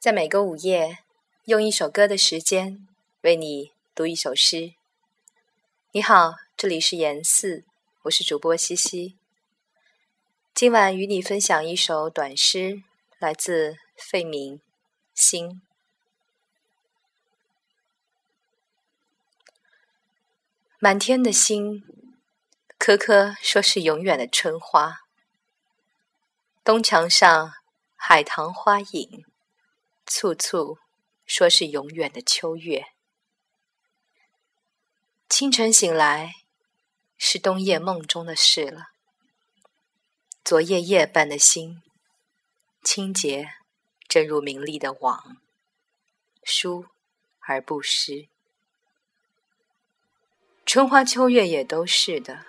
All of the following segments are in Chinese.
在每个午夜，用一首歌的时间为你读一首诗。你好，这里是言四，我是主播西西。今晚与你分享一首短诗，来自费明。星，满天的星，颗颗说是永远的春花。东墙上海棠花影。簇簇，说是永远的秋月。清晨醒来，是冬夜梦中的事了。昨夜夜半的心，清洁，正如明丽的网，疏而不湿。春花秋月也都是的。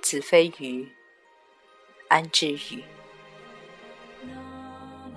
子非鱼，安知鱼